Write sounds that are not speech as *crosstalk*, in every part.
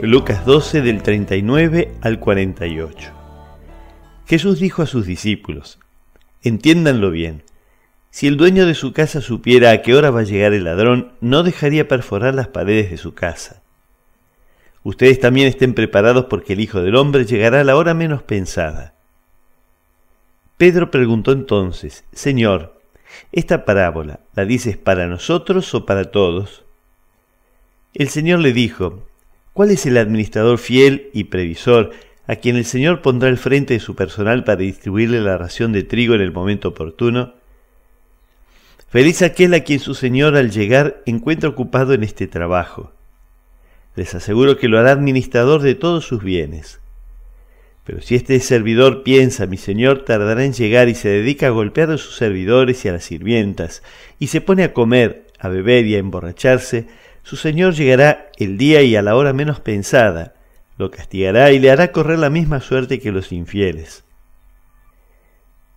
Lucas 12 del 39 al 48. Jesús dijo a sus discípulos, entiéndanlo bien, si el dueño de su casa supiera a qué hora va a llegar el ladrón, no dejaría perforar las paredes de su casa. Ustedes también estén preparados porque el Hijo del Hombre llegará a la hora menos pensada. Pedro preguntó entonces, Señor, ¿esta parábola la dices para nosotros o para todos? El Señor le dijo, ¿Cuál es el administrador fiel y previsor a quien el Señor pondrá al frente de su personal para distribuirle la ración de trigo en el momento oportuno? Feliz aquel a quien su Señor al llegar encuentra ocupado en este trabajo. Les aseguro que lo hará administrador de todos sus bienes. Pero si este servidor piensa, mi Señor tardará en llegar y se dedica a golpear a sus servidores y a las sirvientas, y se pone a comer, a beber y a emborracharse, su Señor llegará el día y a la hora menos pensada, lo castigará y le hará correr la misma suerte que los infieles.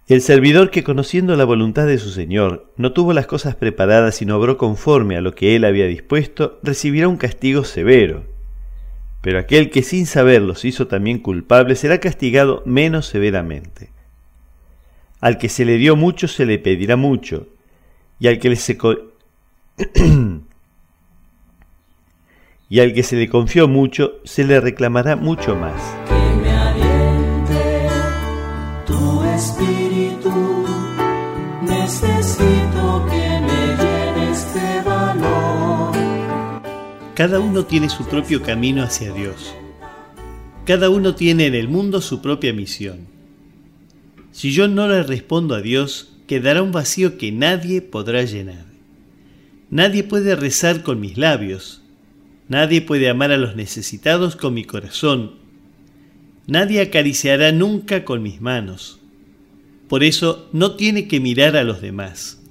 El servidor que conociendo la voluntad de su Señor no tuvo las cosas preparadas y no obró conforme a lo que él había dispuesto, recibirá un castigo severo. Pero aquel que sin saber los hizo también culpables será castigado menos severamente. Al que se le dio mucho se le pedirá mucho, y al que le se *clears throat* y al que se le confió mucho, se le reclamará mucho más. Que me aliente tu espíritu, necesito que me llenes de valor. Cada uno tiene su propio camino hacia Dios. Cada uno tiene en el mundo su propia misión. Si yo no le respondo a Dios, quedará un vacío que nadie podrá llenar. Nadie puede rezar con mis labios, Nadie puede amar a los necesitados con mi corazón. Nadie acariciará nunca con mis manos. Por eso no tiene que mirar a los demás.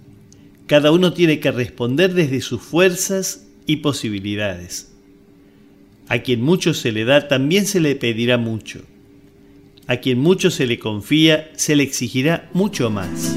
Cada uno tiene que responder desde sus fuerzas y posibilidades. A quien mucho se le da, también se le pedirá mucho. A quien mucho se le confía, se le exigirá mucho más.